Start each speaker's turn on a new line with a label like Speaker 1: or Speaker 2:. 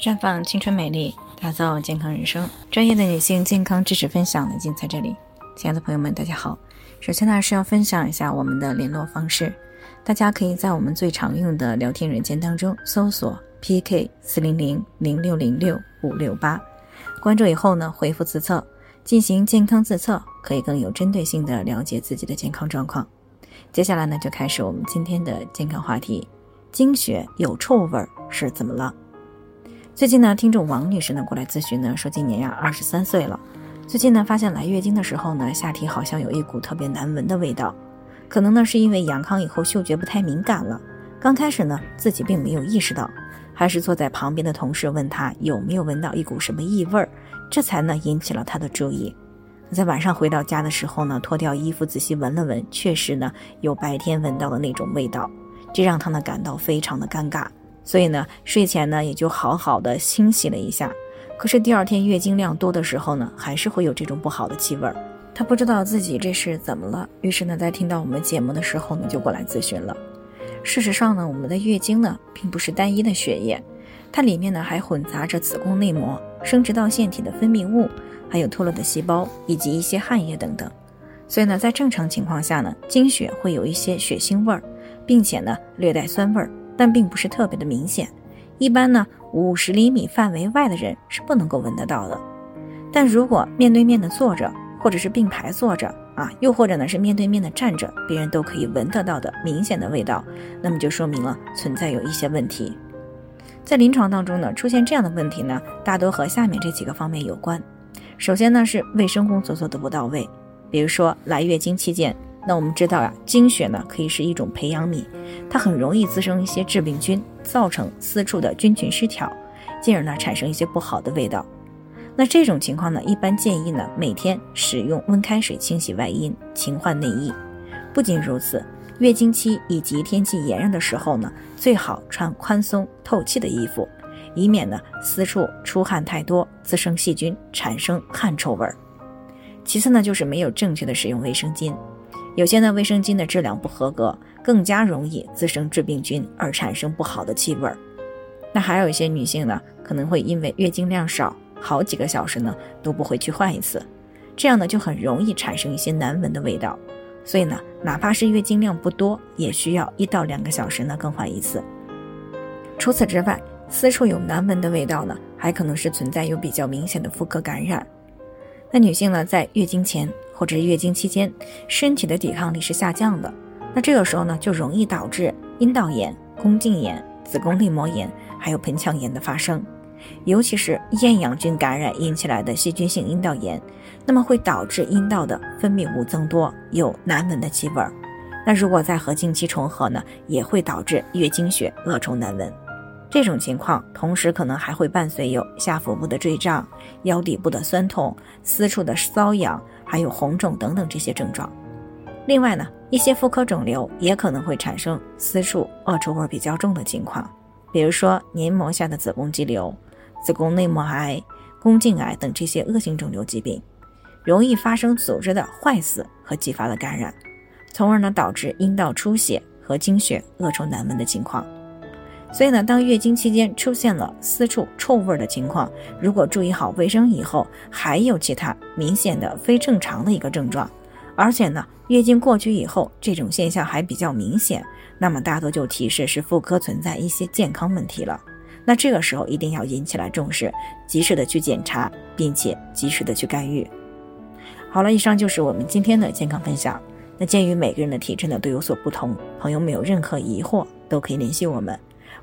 Speaker 1: 绽放青春美丽，打造健康人生。专业的女性健康知识分享呢，尽在这里。亲爱的朋友们，大家好。首先呢，是要分享一下我们的联络方式，大家可以在我们最常用的聊天软件当中搜索 PK 四零零零六零六五六八，关注以后呢，回复自测进行健康自测，可以更有针对性的了解自己的健康状况。接下来呢，就开始我们今天的健康话题：经血有臭味儿是怎么了？最近呢，听众王女士呢过来咨询呢，说今年呀二十三岁了，最近呢发现来月经的时候呢，下体好像有一股特别难闻的味道，可能呢是因为阳康以后嗅觉不太敏感了。刚开始呢自己并没有意识到，还是坐在旁边的同事问他有没有闻到一股什么异味儿，这才呢引起了他的注意。在晚上回到家的时候呢，脱掉衣服仔细闻了闻，确实呢有白天闻到的那种味道，这让他呢感到非常的尴尬。所以呢，睡前呢也就好好的清洗了一下，可是第二天月经量多的时候呢，还是会有这种不好的气味儿。她不知道自己这是怎么了，于是呢，在听到我们节目的时候呢，就过来咨询了。事实上呢，我们的月经呢，并不是单一的血液，它里面呢还混杂着子宫内膜、生殖道腺体的分泌物，还有脱落的细胞以及一些汗液等等。所以呢，在正常情况下呢，经血会有一些血腥味儿，并且呢，略带酸味儿。但并不是特别的明显，一般呢五十厘米范围外的人是不能够闻得到的。但如果面对面的坐着，或者是并排坐着啊，又或者呢是面对面的站着，别人都可以闻得到的明显的味道，那么就说明了存在有一些问题。在临床当中呢，出现这样的问题呢，大多和下面这几个方面有关。首先呢是卫生工作做得不到位，比如说来月经期间。那我们知道呀，经血呢可以是一种培养皿，它很容易滋生一些致病菌，造成私处的菌群失调，进而呢产生一些不好的味道。那这种情况呢，一般建议呢每天使用温开水清洗外阴，勤换内衣。不仅如此，月经期以及天气炎热的时候呢，最好穿宽松透气的衣服，以免呢私处出汗太多，滋生细菌，产生汗臭味儿。其次呢，就是没有正确的使用卫生巾。有些呢卫生巾的质量不合格，更加容易滋生致病菌而产生不好的气味儿。那还有一些女性呢，可能会因为月经量少，好几个小时呢都不会去换一次，这样呢就很容易产生一些难闻的味道。所以呢，哪怕是月经量不多，也需要一到两个小时呢更换一次。除此之外，私处有难闻的味道呢，还可能是存在有比较明显的妇科感染。那女性呢，在月经前。或者是月经期间，身体的抵抗力是下降的，那这个时候呢，就容易导致阴道炎、宫颈炎、子宫内膜炎，还有盆腔炎的发生。尤其是厌氧菌感染引起来的细菌性阴道炎，那么会导致阴道的分泌物增多，有难闻的气味儿。那如果再和经期重合呢，也会导致月经血恶臭难闻。这种情况同时可能还会伴随有下腹部的坠胀、腰底部的酸痛、私处的瘙痒。还有红肿等等这些症状，另外呢，一些妇科肿瘤也可能会产生私处恶臭味比较重的情况，比如说黏膜下的子宫肌瘤、子宫内膜癌、宫颈癌等这些恶性肿瘤疾病，容易发生组织的坏死和继发的感染，从而呢导致阴道出血和经血恶臭难闻的情况。所以呢，当月经期间出现了私处臭味的情况，如果注意好卫生以后，还有其他明显的非正常的一个症状，而且呢，月经过去以后，这种现象还比较明显，那么大多就提示是妇科存在一些健康问题了。那这个时候一定要引起来重视，及时的去检查，并且及时的去干预。好了，以上就是我们今天的健康分享。那鉴于每个人的体质呢都有所不同，朋友们有任何疑惑都可以联系我们。